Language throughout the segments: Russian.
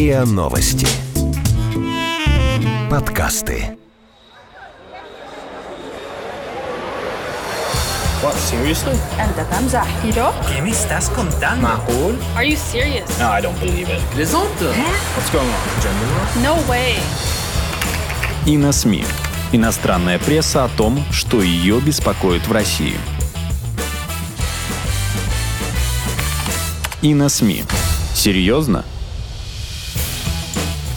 РИА Новости. Подкасты. What, seriously? أنت تمزح ¿Yo? ¿Qué me estás contando? معقول? Are you serious? No, I don't believe it. Plaisante What's going on? Gender war? No way. И на СМИ. Иностранная пресса о том, что ее беспокоит в России. И на СМИ. Серьезно?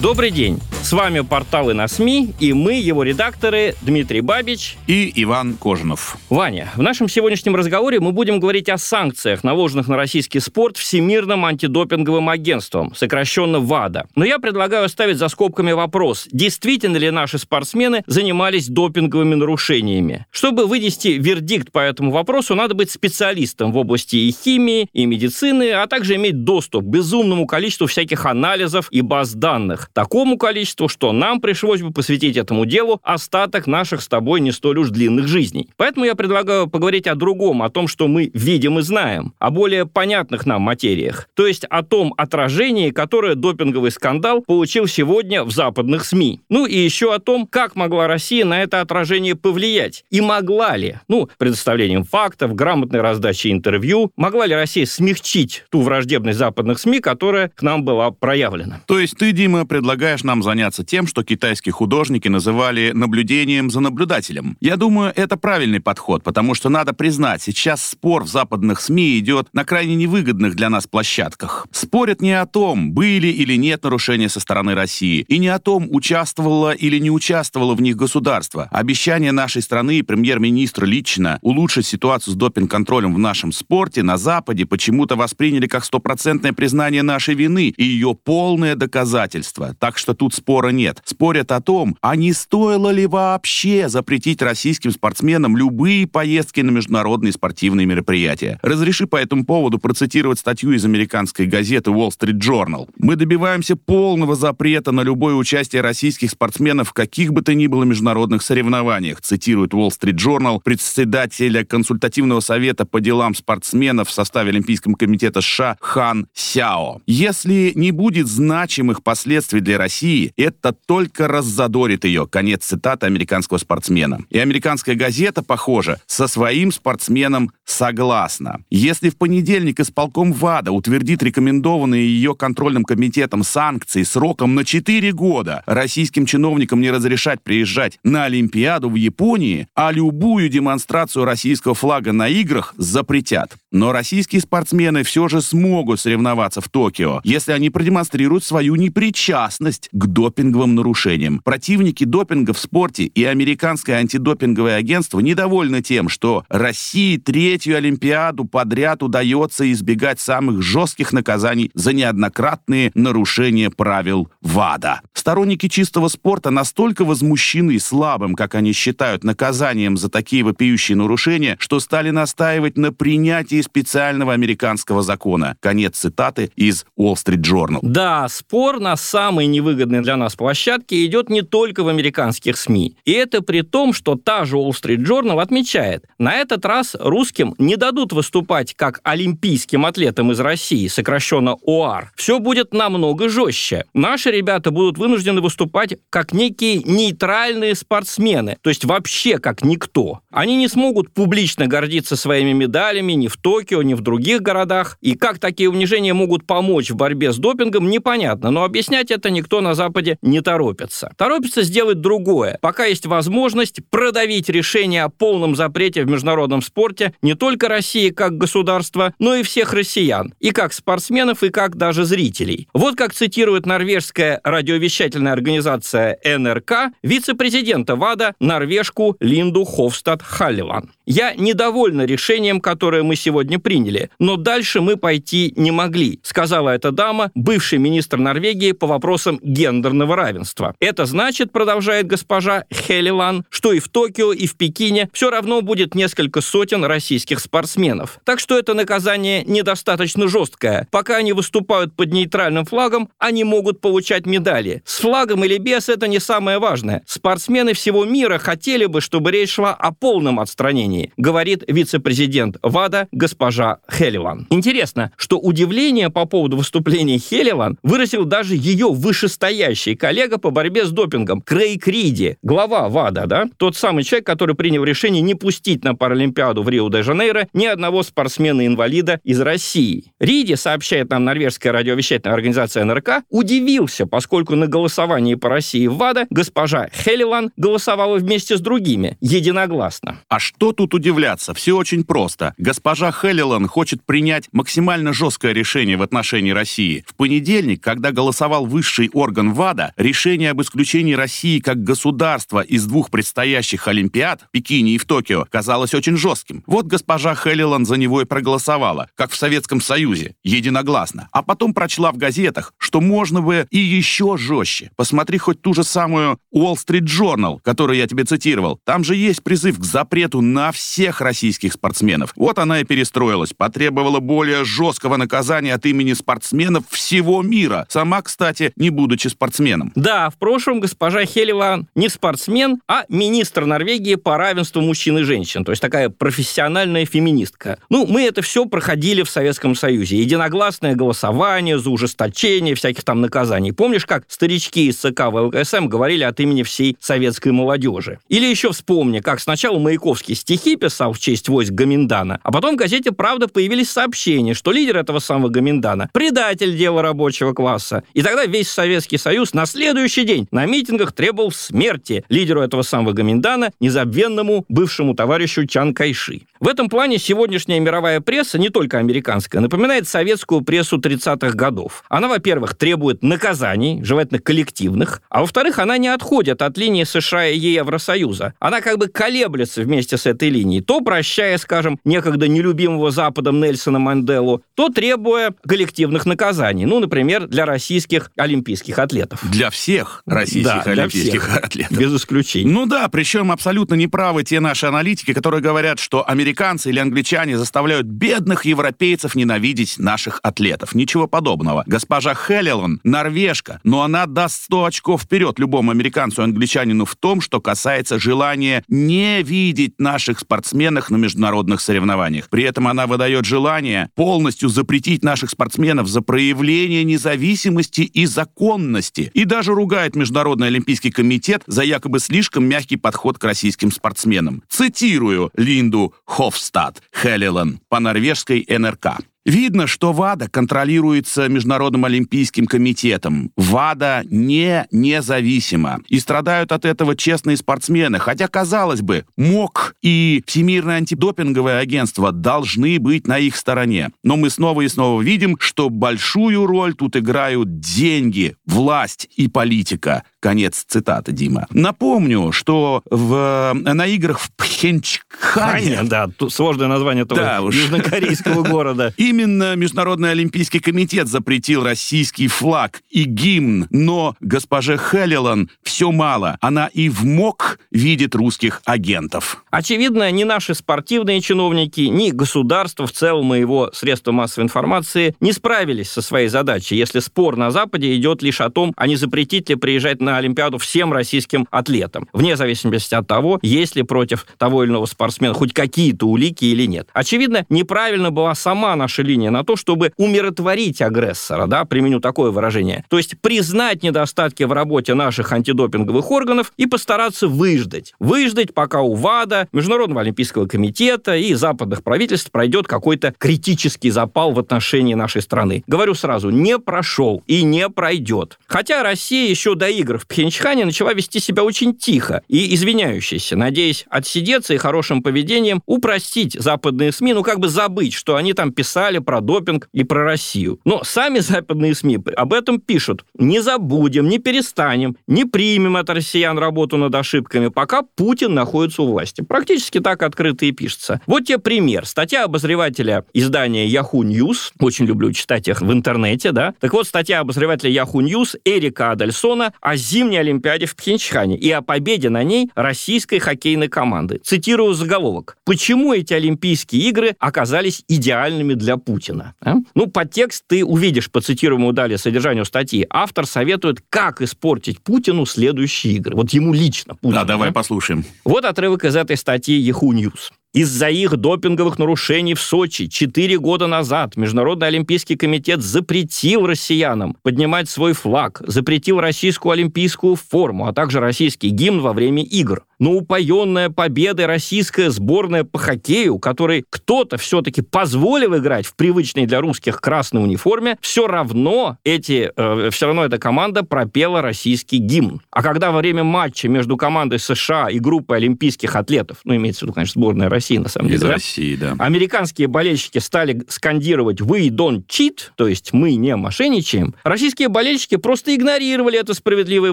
Добрый день! С вами порталы на СМИ и мы, его редакторы Дмитрий Бабич. и Иван Кожинов. Ваня, в нашем сегодняшнем разговоре мы будем говорить о санкциях, наложенных на российский спорт Всемирным антидопинговым агентством, сокращенно ВАДА. Но я предлагаю оставить за скобками вопрос, действительно ли наши спортсмены занимались допинговыми нарушениями. Чтобы вынести вердикт по этому вопросу, надо быть специалистом в области и химии, и медицины, а также иметь доступ к безумному количеству всяких анализов и баз данных. Такому количеству, что нам пришлось бы посвятить этому делу остаток наших с тобой не столь уж длинных жизней. Поэтому я предлагаю поговорить о другом, о том, что мы видим и знаем, о более понятных нам материях, то есть о том отражении, которое допинговый скандал получил сегодня в западных СМИ. Ну и еще о том, как могла Россия на это отражение повлиять, и могла ли, ну, предоставлением фактов, грамотной раздачей интервью, могла ли Россия смягчить ту враждебность западных СМИ, которая к нам была проявлена. То есть ты, Дима, предлагаешь нам заняться тем, что китайские художники называли наблюдением за наблюдателем. Я думаю, это правильный подход, потому что надо признать, сейчас спор в западных СМИ идет на крайне невыгодных для нас площадках. Спорят не о том, были или нет нарушения со стороны России, и не о том, участвовало или не участвовало в них государство. Обещание нашей страны и премьер-министра лично улучшить ситуацию с допинг-контролем в нашем спорте на Западе почему-то восприняли как стопроцентное признание нашей вины и ее полное доказательство. Так что тут спора нет. Спорят о том, а не стоило ли вообще запретить российским спортсменам любые поездки на международные спортивные мероприятия. Разреши по этому поводу процитировать статью из американской газеты Wall Street Journal. Мы добиваемся полного запрета на любое участие российских спортсменов в каких бы то ни было международных соревнованиях, цитирует Wall Street Journal председателя консультативного совета по делам спортсменов в составе Олимпийского комитета США Хан Сяо. Если не будет значимых последствий для России, это только раззадорит ее. Конец цитаты американского спортсмена. И американская газета, похоже, со своим спортсменом согласна. Если в понедельник исполком ВАДА утвердит рекомендованные ее контрольным комитетом санкции сроком на 4 года российским чиновникам не разрешать приезжать на Олимпиаду в Японии, а любую демонстрацию российского флага на играх запретят. Но российские спортсмены все же смогут соревноваться в Токио, если они продемонстрируют свою непричастность к допинговым нарушениям. Противники допинга в спорте и американское антидопинговое агентство недовольны тем, что России третью Олимпиаду подряд удается избегать самых жестких наказаний за неоднократные нарушения правил ВАДА. Сторонники чистого спорта настолько возмущены слабым, как они считают, наказанием за такие вопиющие нарушения, что стали настаивать на принятии специального американского закона. Конец цитаты из Wall Street Journal. Да, спор на самой невыгодной для нас площадке идет не только в американских СМИ. И это при том, что та же Wall Street Journal отмечает, на этот раз русским не дадут выступать как олимпийским атлетам из России, сокращенно ОАР. Все будет намного жестче. Наши ребята будут вынуждены выступать как некие нейтральные спортсмены, то есть вообще как никто. Они не смогут публично гордиться своими медалями ни в Токио, ни в других городах. И как такие унижения могут помочь в борьбе с допингом, непонятно. Но объяснять это никто на Западе не торопится. Торопится сделать другое. Пока есть возможность продавить решение о полном запрете в международном спорте не только России как государства, но и всех россиян. И как спортсменов, и как даже зрителей. Вот как цитирует норвежская радиовещательная организация НРК вице-президента ВАДА норвежку Линду Хофстад Халливан. «Я недовольна решением, которое мы сегодня приняли, но дальше мы пойти не могли», сказала эта дама, бывший министр Норвегии по вопросам гендерной гендерного равенства. Это значит, продолжает госпожа Хелилан, что и в Токио, и в Пекине все равно будет несколько сотен российских спортсменов. Так что это наказание недостаточно жесткое. Пока они выступают под нейтральным флагом, они могут получать медали. С флагом или без это не самое важное. Спортсмены всего мира хотели бы, чтобы речь шла о полном отстранении, говорит вице-президент ВАДА госпожа Хелилан. Интересно, что удивление по поводу выступления Хелилан выразил даже ее вышестоящий коллега по борьбе с допингом Крейг Риди, глава ВАДА, да? Тот самый человек, который принял решение не пустить на Паралимпиаду в Рио-де-Жанейро ни одного спортсмена-инвалида из России. Риди, сообщает нам норвежская радиовещательная организация НРК, удивился, поскольку на голосовании по России в ВАДА госпожа Хелилан голосовала вместе с другими, единогласно. А что тут удивляться? Все очень просто. Госпожа Хелилан хочет принять максимально жесткое решение в отношении России. В понедельник, когда голосовал высший орган ВАДА, решение об исключении России как государства из двух предстоящих Олимпиад, в Пекине и в Токио, казалось очень жестким. Вот госпожа Хелилан за него и проголосовала, как в Советском Союзе, единогласно. А потом прочла в газетах, что можно бы и еще жестче. Посмотри хоть ту же самую Wall Street Journal, которую я тебе цитировал. Там же есть призыв к запрету на всех российских спортсменов. Вот она и перестроилась, потребовала более жесткого наказания от имени спортсменов всего мира. Сама, кстати, не будучи спортсменом. Да, в прошлом госпожа Хелева не спортсмен, а министр Норвегии по равенству мужчин и женщин, то есть такая профессиональная феминистка. Ну, мы это все проходили в Советском Союзе. Единогласное голосование за ужесточение всяких там наказаний. Помнишь, как старички из ЦК ВЛКСМ говорили от имени всей советской молодежи? Или еще вспомни, как сначала Маяковский стихи писал в честь войск Гаминдана, а потом в газете «Правда» появились сообщения, что лидер этого самого Гаминдана – предатель дела рабочего класса. И тогда весь Советский Союз на следующий день на митингах требовал смерти лидеру этого самого Гаминдана, незабвенному бывшему товарищу Чан Кайши. В этом плане сегодняшняя мировая пресса, не только американская, напоминает советскую прессу 30-х годов. Она, во-первых, требует наказаний, желательно коллективных, а во-вторых, она не отходит от линии США и Евросоюза. Она как бы колеблется вместе с этой линией, то прощая, скажем, некогда нелюбимого Западом Нельсона Манделу, то требуя коллективных наказаний, ну, например, для российских олимпийских атлетов. Для всех российских да, олимпийских всех, атлетов. Без исключений. Ну да, причем абсолютно неправы те наши аналитики, которые говорят, что американцы или англичане заставляют бедных европейцев ненавидеть наших атлетов. Ничего подобного. Госпожа Хеллилан норвежка, но она даст 100 очков вперед любому американцу и англичанину в том, что касается желания не видеть наших спортсменов на международных соревнованиях. При этом она выдает желание полностью запретить наших спортсменов за проявление независимости и законности. И даже ругает Международный олимпийский комитет за якобы слишком мягкий подход к российским спортсменам. Цитирую Линду Хофстад Хеллилан по норвежской НРК. Видно, что ВАДА контролируется Международным олимпийским комитетом. ВАДА не независима. И страдают от этого честные спортсмены. Хотя, казалось бы, МОК и Всемирное антидопинговое агентство должны быть на их стороне. Но мы снова и снова видим, что большую роль тут играют деньги, власть и политика. Конец цитаты, Дима. Напомню, что в, на играх в Пхенчхане... Да, сложное название этого да, южнокорейского города. Именно Международный олимпийский комитет запретил российский флаг и гимн. Но госпоже Хеллилан все мало. Она и в МОК видит русских агентов. Очевидно, ни наши спортивные чиновники, ни государство в целом и его средства массовой информации не справились со своей задачей, если спор на Западе идет лишь о том, а не запретить ли приезжать на Олимпиаду всем российским атлетам, вне зависимости от того, есть ли против того или иного спортсмена хоть какие-то улики или нет. Очевидно, неправильно была сама наша линия на то, чтобы умиротворить агрессора, да, применю такое выражение. То есть признать недостатки в работе наших антидопинговых органов и постараться выждать. Выждать, пока у ВАДА, Международного олимпийского комитета и западных правительств пройдет какой-то критический запал в отношении нашей страны. Говорю сразу, не прошел и не пройдет. Хотя Россия еще до игр в Пхенчхане начала вести себя очень тихо и извиняющейся, надеясь отсидеться и хорошим поведением упростить западные СМИ, ну как бы забыть, что они там писали писали про допинг и про Россию. Но сами западные СМИ об этом пишут. Не забудем, не перестанем, не примем от россиян работу над ошибками, пока Путин находится у власти. Практически так открыто и пишется. Вот тебе пример. Статья обозревателя издания Yahoo News. Очень люблю читать их в интернете, да. Так вот, статья обозревателя Yahoo News Эрика Адельсона о зимней Олимпиаде в Пхенчхане и о победе на ней российской хоккейной команды. Цитирую заголовок. Почему эти Олимпийские игры оказались идеальными для Путина? А? Ну, подтекст ты увидишь по цитируемому далее содержанию статьи. Автор советует, как испортить Путину следующие игры. Вот ему лично. Путину, да, давай да? послушаем. Вот отрывок из этой статьи Yahoo News. Из-за их допинговых нарушений в Сочи четыре года назад Международный олимпийский комитет запретил россиянам поднимать свой флаг, запретил российскую олимпийскую форму, а также российский гимн во время игр но упоенная победой российская сборная по хоккею, которой кто-то все-таки позволил играть в привычной для русских красной униформе, все равно эти, э, все равно эта команда пропела российский гимн. А когда во время матча между командой США и группой олимпийских атлетов, ну, имеется в виду, конечно, сборная России, на самом Из деле, России, да, американские болельщики стали скандировать «We don't cheat», то есть «Мы не мошенничаем», российские болельщики просто игнорировали это справедливое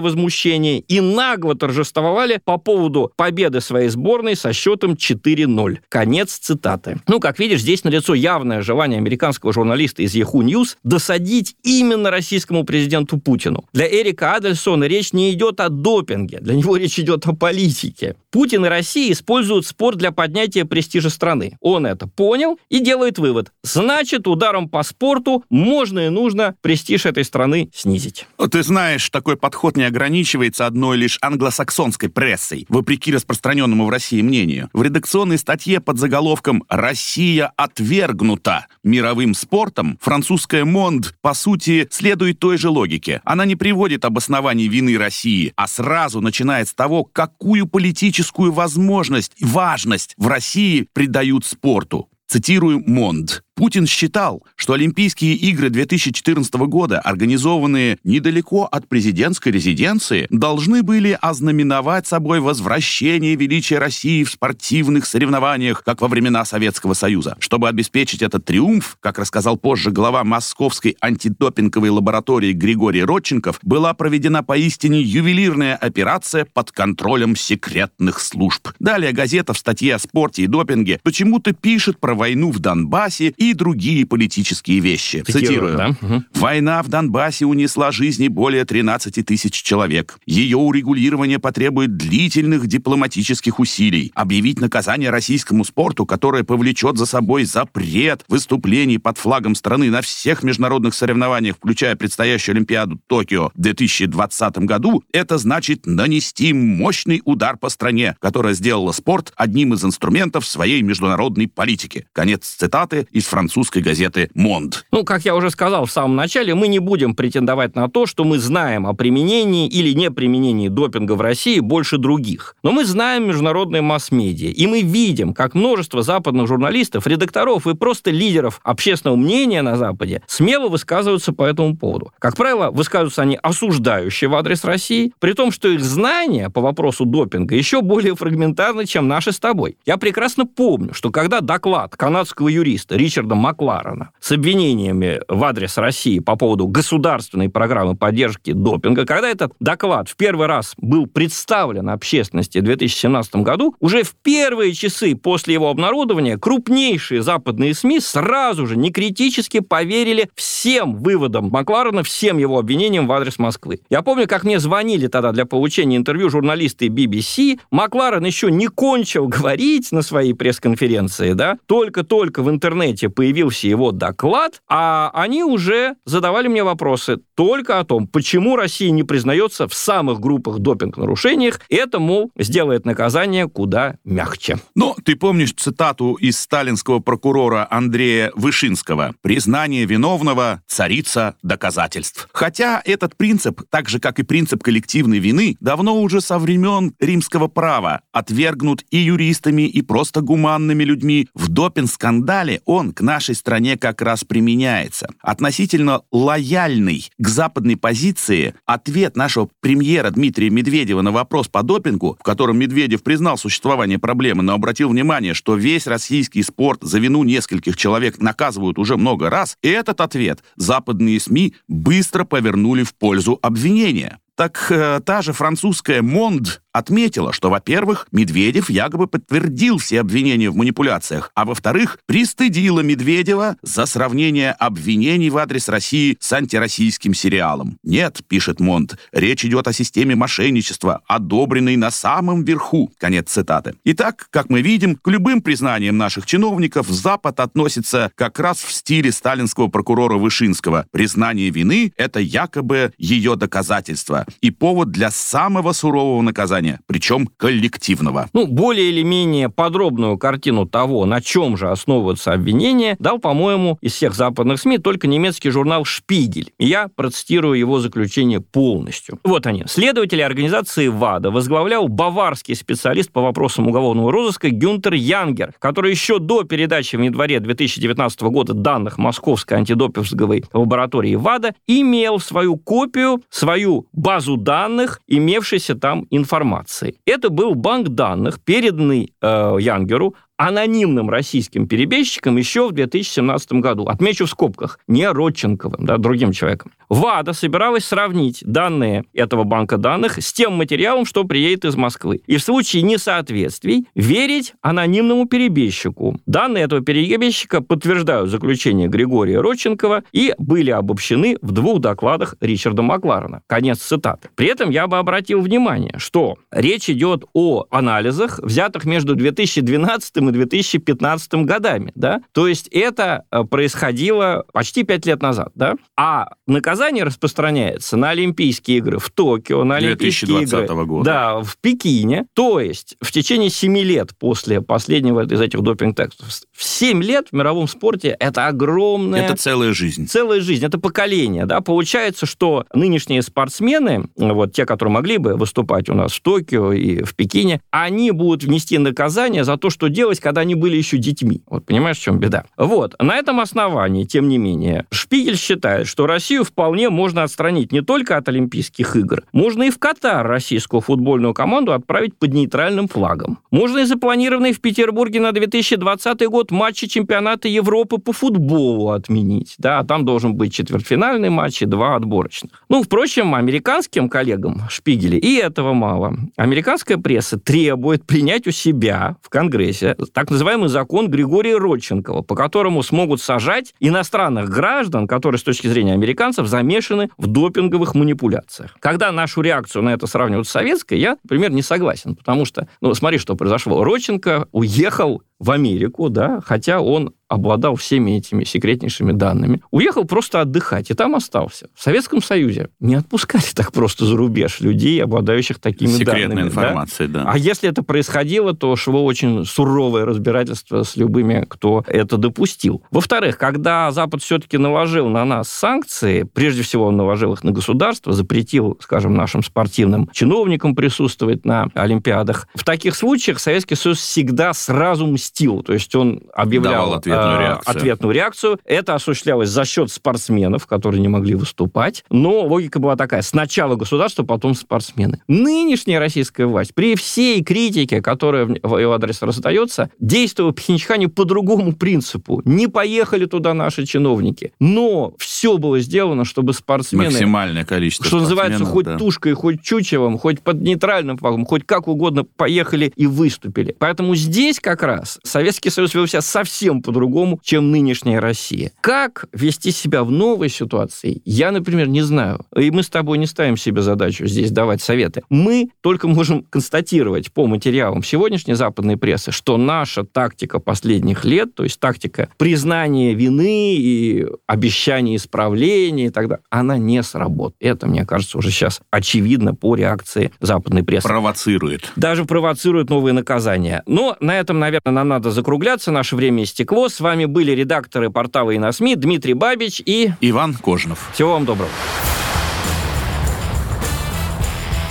возмущение и нагло торжествовали по поводу поводу победы своей сборной со счетом 4-0. Конец цитаты. Ну, как видишь, здесь налицо явное желание американского журналиста из Yahoo News досадить именно российскому президенту Путину. Для Эрика Адельсона речь не идет о допинге, для него речь идет о политике. Путин и Россия используют спорт для поднятия престижа страны. Он это понял и делает вывод. Значит, ударом по спорту можно и нужно престиж этой страны снизить. Ты знаешь, такой подход не ограничивается одной лишь англосаксонской прессой. Вы вопреки распространенному в России мнению. В редакционной статье под заголовком «Россия отвергнута мировым спортом» французская «Монд» по сути следует той же логике. Она не приводит обоснований вины России, а сразу начинает с того, какую политическую возможность и важность в России придают спорту. Цитирую Монд. Путин считал, что Олимпийские игры 2014 года, организованные недалеко от президентской резиденции, должны были ознаменовать собой возвращение величия России в спортивных соревнованиях, как во времена Советского Союза. Чтобы обеспечить этот триумф, как рассказал позже глава Московской антидопинговой лаборатории Григорий Родченков, была проведена поистине ювелирная операция под контролем секретных служб. Далее газета в статье о спорте и допинге почему-то пишет про войну в Донбассе и другие политические вещи. Цитирую. Да? «Война в Донбассе унесла жизни более 13 тысяч человек. Ее урегулирование потребует длительных дипломатических усилий. Объявить наказание российскому спорту, которое повлечет за собой запрет выступлений под флагом страны на всех международных соревнованиях, включая предстоящую Олимпиаду Токио в 2020 году, это значит нанести мощный удар по стране, которая сделала спорт одним из инструментов своей международной политики. Конец цитаты из французской газеты «Монд». Ну, как я уже сказал в самом начале, мы не будем претендовать на то, что мы знаем о применении или неприменении допинга в России больше других. Но мы знаем международные масс-медиа, и мы видим, как множество западных журналистов, редакторов и просто лидеров общественного мнения на Западе смело высказываются по этому поводу. Как правило, высказываются они осуждающие в адрес России, при том, что их знания по вопросу допинга еще более фрагментарны, чем наши с тобой. Я прекрасно помню, что когда доклад канадского юриста Ричарда Ричарда Макларена с обвинениями в адрес России по поводу государственной программы поддержки допинга, когда этот доклад в первый раз был представлен общественности в 2017 году, уже в первые часы после его обнародования крупнейшие западные СМИ сразу же некритически поверили всем выводам Макларена, всем его обвинениям в адрес Москвы. Я помню, как мне звонили тогда для получения интервью журналисты BBC. Макларен еще не кончил говорить на своей пресс-конференции, да, только-только в интернете появился его доклад, а они уже задавали мне вопросы только о том, почему Россия не признается в самых группах допинг-нарушениях. Это, мол, сделает наказание куда мягче. Но ты помнишь цитату из сталинского прокурора Андрея Вышинского «Признание виновного – царица доказательств». Хотя этот принцип, так же как и принцип коллективной вины, давно уже со времен римского права отвергнут и юристами, и просто гуманными людьми. В допинг-скандале он, к нашей стране как раз применяется. Относительно лояльный к западной позиции ответ нашего премьера Дмитрия Медведева на вопрос по допингу, в котором Медведев признал существование проблемы, но обратил внимание, что весь российский спорт за вину нескольких человек наказывают уже много раз, и этот ответ западные СМИ быстро повернули в пользу обвинения. Так э, та же французская «Монд» отметила, что, во-первых, Медведев якобы подтвердил все обвинения в манипуляциях, а во-вторых, пристыдила Медведева за сравнение обвинений в адрес России с антироссийским сериалом. Нет, пишет Монт, речь идет о системе мошенничества, одобренной на самом верху. Конец цитаты. Итак, как мы видим, к любым признаниям наших чиновников Запад относится как раз в стиле сталинского прокурора Вышинского. Признание вины — это якобы ее доказательство и повод для самого сурового наказания наказания, причем коллективного. Ну, более или менее подробную картину того, на чем же основываются обвинения, дал, по-моему, из всех западных СМИ только немецкий журнал «Шпигель». Я процитирую его заключение полностью. Вот они. Следователи организации ВАДА возглавлял баварский специалист по вопросам уголовного розыска Гюнтер Янгер, который еще до передачи в январе 2019 года данных Московской антидопинговой лаборатории ВАДА имел свою копию, свою базу данных, имевшейся там информации информации. Это был банк данных, переданный э, Янгеру анонимным российским перебежчиком еще в 2017 году. Отмечу в скобках, не Родченковым, да, другим человеком. ВАДА собиралась сравнить данные этого банка данных с тем материалом, что приедет из Москвы. И в случае несоответствий верить анонимному перебежчику. Данные этого перебежчика подтверждают заключение Григория Родченкова и были обобщены в двух докладах Ричарда Макларена. Конец цитаты. При этом я бы обратил внимание, что речь идет о анализах, взятых между 2012 и 2015 годами. Да? То есть это э, происходило почти пять лет назад. Да? А наказание распространяется на Олимпийские игры в Токио, на Олимпийские игры года. Да, в Пекине. То есть в течение семи лет после последнего из этих допинг-тестов. В семь лет в мировом спорте это огромная... Это целая жизнь. Целая жизнь, это поколение. Да? Получается, что нынешние спортсмены, вот те, которые могли бы выступать у нас в Токио и в Пекине, они будут внести наказание за то, что делать, когда они были еще детьми. Вот понимаешь, в чем беда? Вот. На этом основании, тем не менее, Шпигель считает, что Россию вполне можно отстранить не только от Олимпийских игр. Можно и в Катар российскую футбольную команду отправить под нейтральным флагом. Можно и запланированный в Петербурге на 2020 год матчи чемпионата Европы по футболу отменить. Да, там должен быть четвертьфинальный матч и два отборочных. Ну, впрочем, американским коллегам Шпигеля и этого мало. Американская пресса требует принять у себя в Конгрессе так называемый закон Григория Родченкова, по которому смогут сажать иностранных граждан, которые с точки зрения американцев замешаны в допинговых манипуляциях. Когда нашу реакцию на это сравнивают с советской, я, например, не согласен, потому что, ну, смотри, что произошло. Родченко уехал в Америку, да, хотя он обладал всеми этими секретнейшими данными, уехал просто отдыхать, и там остался. В Советском Союзе не отпускали так просто за рубеж людей, обладающих такими Секретной данными. информацией, да? да. А если это происходило, то шло очень суровое разбирательство с любыми, кто это допустил. Во-вторых, когда Запад все-таки наложил на нас санкции, прежде всего он наложил их на государство, запретил, скажем, нашим спортивным чиновникам присутствовать на Олимпиадах, в таких случаях Советский Союз всегда сразу мстил, то есть он объявлял ответную э, реакцию. ответную реакцию. Это осуществлялось за счет спортсменов, которые не могли выступать. Но логика была такая. Сначала государство, потом спортсмены. Нынешняя российская власть, при всей критике, которая в его адрес раздается, действовала Пхенчхане по другому принципу. Не поехали туда наши чиновники. Но все было сделано, чтобы спортсмены... Максимальное количество Что называется, хоть да. тушкой, хоть чучевым, хоть под нейтральным флагом, хоть как угодно поехали и выступили. Поэтому здесь как раз Советский Союз вел себя совсем по-другому чем нынешняя Россия. Как вести себя в новой ситуации, я, например, не знаю. И мы с тобой не ставим себе задачу здесь давать советы. Мы только можем констатировать по материалам сегодняшней западной прессы, что наша тактика последних лет, то есть тактика признания вины и обещания исправления и так далее, она не сработает. Это, мне кажется, уже сейчас очевидно по реакции западной прессы. Провоцирует. Даже провоцирует новые наказания. Но на этом, наверное, нам надо закругляться. Наше время истекло. С вами были редакторы портала и на СМИ Дмитрий Бабич и... Иван Кожинов. Всего вам доброго.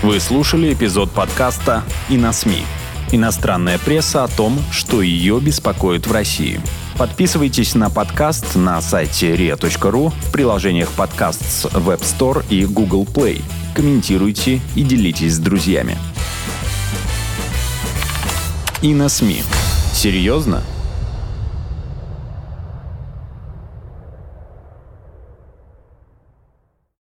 Вы слушали эпизод подкаста «И на СМИ». Иностранная пресса о том, что ее беспокоит в России. Подписывайтесь на подкаст на сайте ria.ru, в приложениях подкаст с Web Store и Google Play. Комментируйте и делитесь с друзьями. И на СМИ. Серьезно?